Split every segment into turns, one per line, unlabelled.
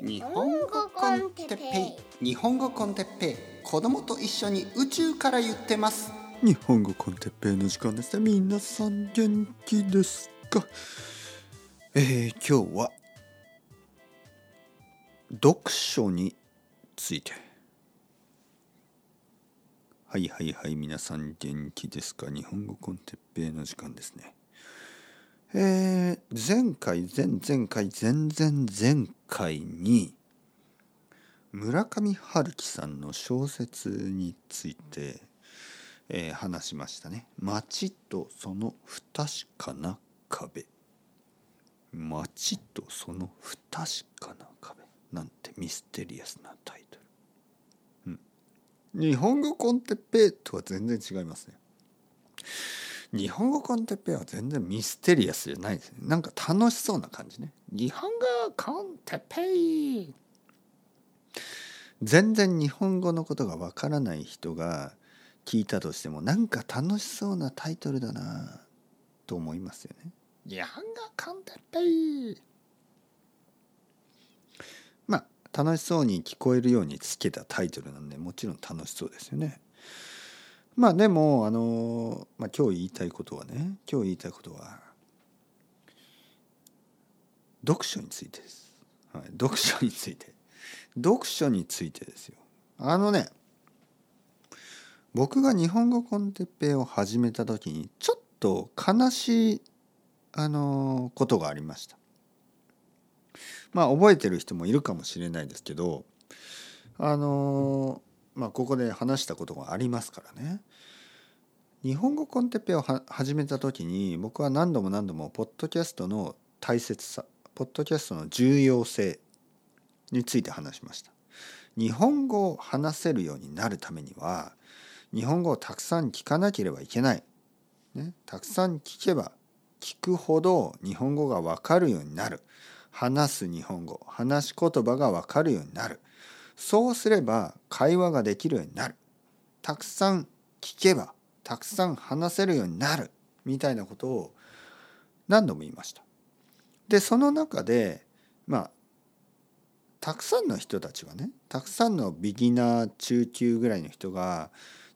日本語コンテッペイ。日本語コンテッペイ。子供と一緒に宇宙から言ってます。
日本語コンテッペイの時間ですね。皆さん元気ですか？えー、今日は読書について。はいはいはい皆さん元気ですか？日本語コンテッペイの時間ですね。えー、前回前々回前々前回に村上春樹さんの小説について、えー、話しましたね。街とその不確かな壁。街とその不確かな壁。なんてミステリアスなタイトル。うん。日本語コンテッペとは全然違いますね。日本語コンテッペは全然ミステリアスじゃないですね。なんか楽しそうな感じね。日本語コンテッペイ。全然日本語のことがわからない人が聞いたとしてもなんか楽しそうなタイトルだなと思いますよね。日本語コンテッペイ。まあ楽しそうに聞こえるようにつけたタイトルなんでもちろん楽しそうですよねまあでもあの、まあ、今日言いたいことはね今日言いたいことは読書についてです、はい、読書について。読書についてですよ。あのね僕が日本語コンテッペイを始めた時にちょっと悲しいあのことがありました。まあ覚えてる人もいるかもしれないですけどあのまあここで話したことがありますからね。日本語コンテッペを始めた時に僕は何度も何度もポッドキャストの大切さポッドキャストの重要性について話しました。日本語を話せるようになるためには日本語をたくさん聞かなければいけない、ね、たくさん聞けば聞くほど日本語が分かるようになる。話す日本語話し言葉が分かるようになる。そうすれば会話ができるようになるたくさん聞けばたくさん話せるようになるみたいなことを何度も言いました。でその中でまあたくさんの人たちはねたくさんのビギナー中級ぐらいの人が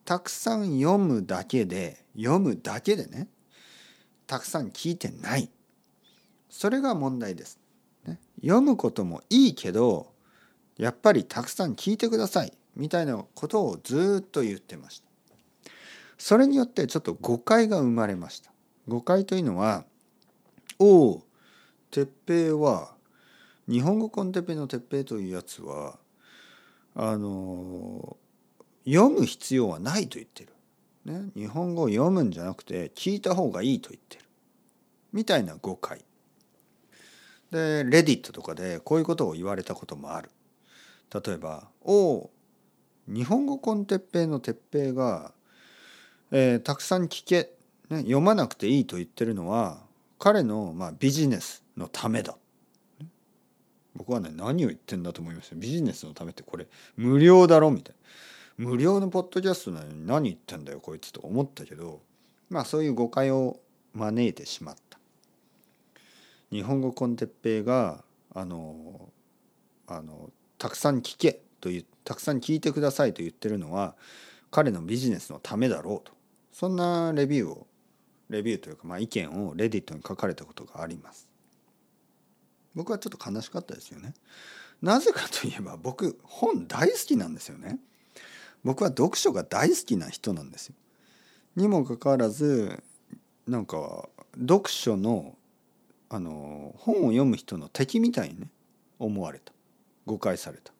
たくさん読むだけで読むだけでねたくさん聞いてないそれが問題です。ね、読むこともいいけどやっぱりたくさん聞いてくださいみたいなことをずっと言ってました。それによってちょっと誤解が生まれました。誤解というのは「おお鉄平は日本語コンテッペの鉄平というやつはあの読む必要はないと言ってる。ね、日本語を読むんじゃなくて聞いた方がいいと言ってる。みたいな誤解。でレディットとかでこういうことを言われたこともある。例えば「おお日本語コンテッペイの鉄平がえー、たくさん聞け、ね、読まなくていいと言ってるのは彼の、まあ、ビジネスのためだ。僕はね何を言ってんだと思いましたビジネスのためってこれ無料だろみたいな。無料のポッドキャストなのに何言ってんだよこいつと思ったけどまあそういう誤解を招いてしまった。日本語コンテッペイがあのあのたくさん聞けというたくさん聞いてくださいと言ってるのは彼のビジネスのためだろうと。そんなレビューをレビューというかまあ意見をレディットに書かれたことがあります。僕はちょっと悲しかったですよね。なぜかといえば僕本大好きなんですよね。僕は読書が大好きな人なんですよ。にもかかわらずなんか読書のあの本を読む人の敵みたいにね思われた。誤解された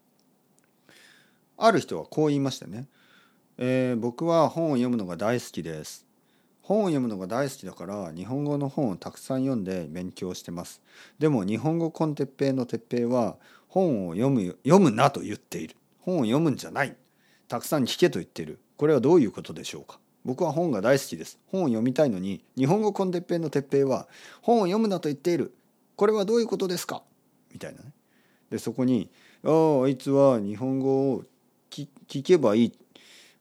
ある人はこう言いましたねえー、僕は本を読むのが大好きです。本を読むのが大好きだから日本語の本をたくさん読んで勉強してます。でも日本語コンテッペイの鉄平は本を読む読むなと言っている。本を読むんじゃない。たくさん聞けと言っている。これはどういうことでしょうか僕は本が大好きです。本を読みたいのに日本語コンテッペイの鉄平は本を読むなと言っている。これはどういうことですかみたいなね。でそこに「あああいつは日本語を聞けばいい」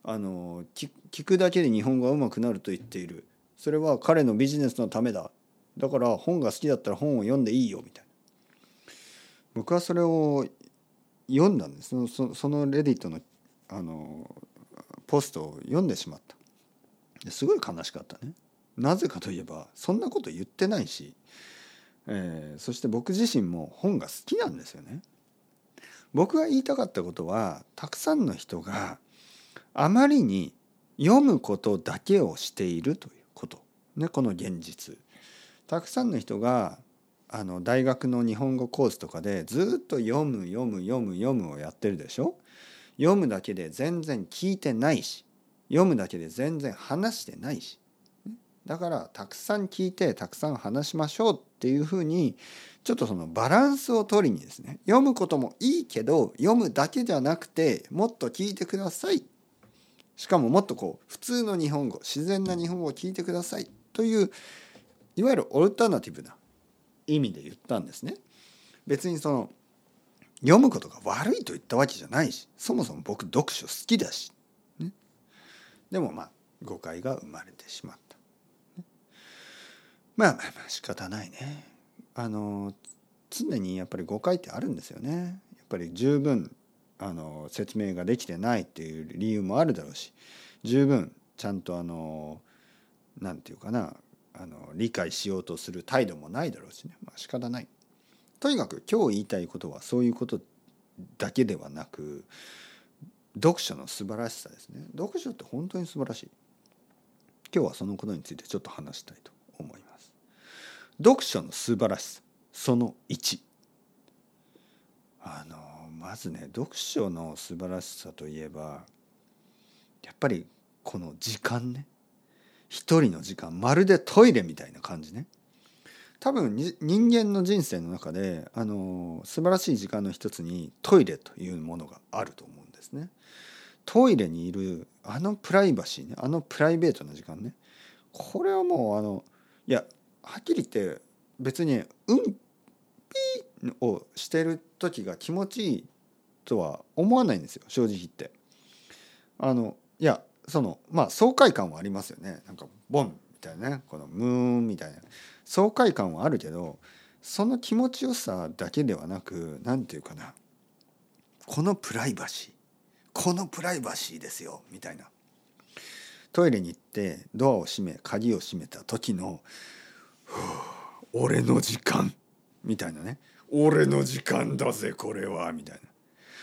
あの聞くだけで日本語がうまくなると言っている。それは彼のビジネスのためだ。だから本が好きだったら本を読んでいいよみたいな。僕はそれを読んだんです。そのそそのレディットのあのポストを読んでしまった。すごい悲しかったね。なぜかといえばそんなこと言ってないし、えー、そして僕自身も本が好きなんですよね。僕が言いたかったことはたくさんの人があまりに読むことだけをしているということ。ねこの現実。たくさんの人があの大学の日本語コースとかでずっと読む読む読む読むをやってるでしょ。読むだけで全然聞いてないし読むだけで全然話してないし。だからたくさん聞いてたくさん話しましょうっていうふうにちょっとそのバランスを取りにですね読むこともいいけど読むだけじゃなくてもっと聞いてくださいしかももっとこう普通の日本語自然な日本語を聞いてくださいといういわゆるオルタナティブな意味で言ったんですね。別にその読むことが悪いと言ったわけじゃないしそもそも僕読書好きだし、ね、でもまあ誤解が生まれてしまった。まあ仕方ないね。あの常にやっぱり誤解ってあるんですよね。やっぱり十分あの説明ができてないっていう理由もあるだろうし十分ちゃんとあの何て言うかなあの理解しようとする態度もないだろうしねまあ仕方ない。とにかく今日言いたいことはそういうことだけではなく読書の素晴らしさですね読書って本当に素晴らしい今日はそのことについてちょっと話したいと思います読書の素晴らしさその1あのまずね読書の素晴らしさといえばやっぱりこの時間ね。一人の時間まるでトイレみたいな感じね。多分人間の人生の中であの素晴らしい時間の一つにトイレというものがあると思うんですね。トイレにいるあのプライバシーねあのプライベートな時間ね。これはもうあのいやはっきり言って別にうんぴーをしてる時が気持ちいいとは思わないんですよ正直言って。あのいやそのまあ爽快感はありますよね。なんかボンみたいなね。このムーンみたいな。爽快感はあるけどその気持ちよさだけではなく何て言うかな。このプライバシー。このプライバシーですよ。みたいな。トイレに行ってドアを閉め鍵を閉めた時の「俺の時間」みたいなね「俺の時間だぜこれは」みたいな。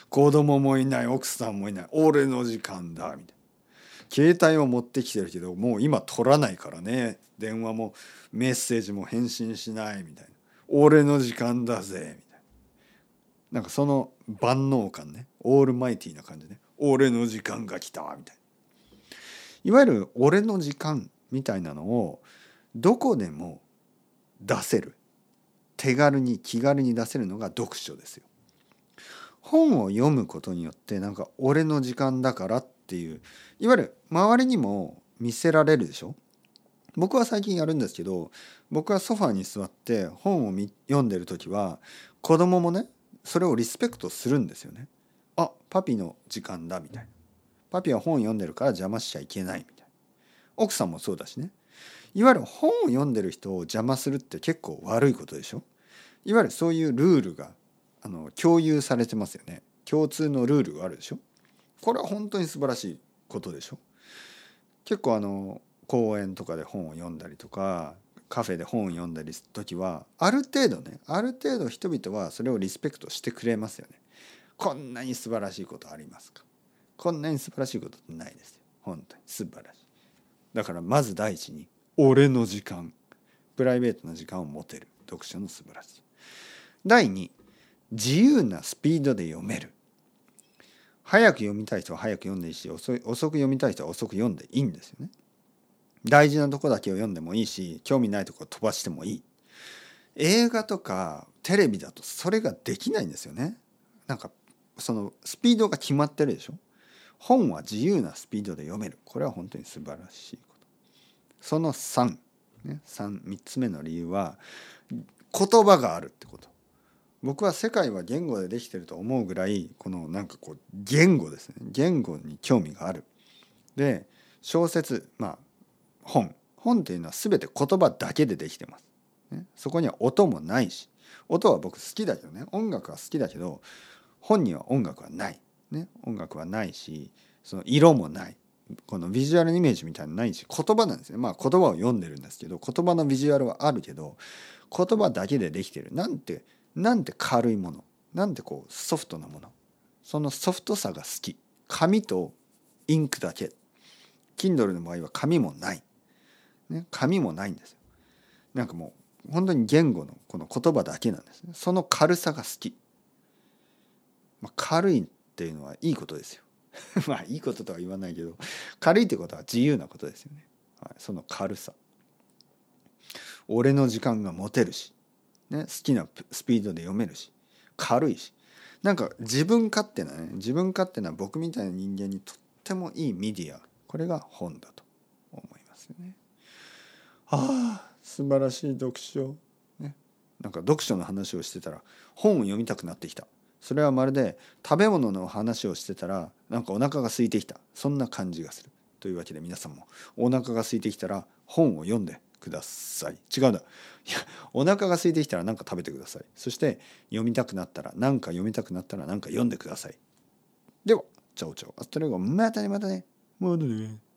子供もいない奥さんもいない。俺の時間だ。みたいな。携帯を持ってきてるけどもう今取らないからね。電話もメッセージも返信しない。みたいな。俺の時間だぜ。みたいな。なんかその万能感ね。オールマイティーな感じね。俺の時間が来た。みたいな。いわゆる俺の時間みたいなのをどこでも出せる手軽に気軽に出せるのが読書ですよ。本を読むことによってなんか俺の時間だからっていういわゆる周りにも見せられるでしょ？僕は最近やるんですけど僕はソファーに座って本を読んでる時は子供もねそれをリスペクトするんですよね。あパピの時間だみたいな。パピは本読んでるから邪魔しちゃいけないみたいな。奥さんもそうだしね。いわゆる本を読んでる人を邪魔するって結構悪いことでしょ？いわゆるそういうルールがあの共有されてますよね。共通のルールがあるでしょ？これは本当に素晴らしいことでしょ？結構あの公園とかで本を読んだりとかカフェで本を読んだりする時はある程度ねある程度人々はそれをリスペクトしてくれますよね。こんなに素晴らしいことありますか？こんなに素晴らしいことってないですよ。本当に素晴らしい。だからまず第一に俺の時間。プライベートな時間を持てる。読書の素晴らしい第二自由なスピードで読める。早く読みたい人は早く読んでいいし遅く読みたい人は遅く読んでいいんですよね。大事なとこだけを読んでもいいし興味ないとこ飛ばしてもいい。映画とかテレビだとそれができないんですよね。なんかそのスピードが決まってるでしょ。本は自由なスピードで読める。これは本当に素晴らしい。その3、ね、3, 3つ目の理由は言葉があるってこと。僕は世界は言語でできてると思うぐらいこのなんかこう言語ですね。言語に興味がある。で小説まあ本。本っていうのは全て言葉だけでできてます。ね、そこには音もないし。音は僕好きだけどね。音楽は好きだけど本には音楽はない、ね、音楽はないしその色もない。このビジュアルイメージみたいなのないし言葉なんですね。まあ言葉を読んでるんですけど言葉のビジュアルはあるけど言葉だけでできてる。なんてなんて軽いものなんてこうソフトなものそのソフトさが好き。紙とインクだけ。Kindle の場合は紙もない、ね、紙もないんですよ。なんかもう本当に言語のこの言葉だけなんですね。その軽さが好き、まあ、軽いっていうのはいいことですよ。まあいいこととは言わないけど軽いってことは自由なことですよね、はい、その軽さ。俺の時間が持てるし、ね、好きなスピードで読めるし。軽いし。なんか自分勝手なね自分勝手な僕みたいな人間にとってもいいメディア。これが本だと思いますよね。ああ素晴らしい読書、ね、なんか読書の話をしてたら本を読みたくなってきた。それはまるで食べ物の話をしてたらなんかお腹が空いてきた。そんな感じがする。というわけで皆さんもお腹が空いてきたら本を読んでください。違うんだいやお腹が空いてきたら何か食べてください。そして読みたくなったら何か読みたくなったら何か読んでください。では chao chao。Hasta luego またねまたね。またね。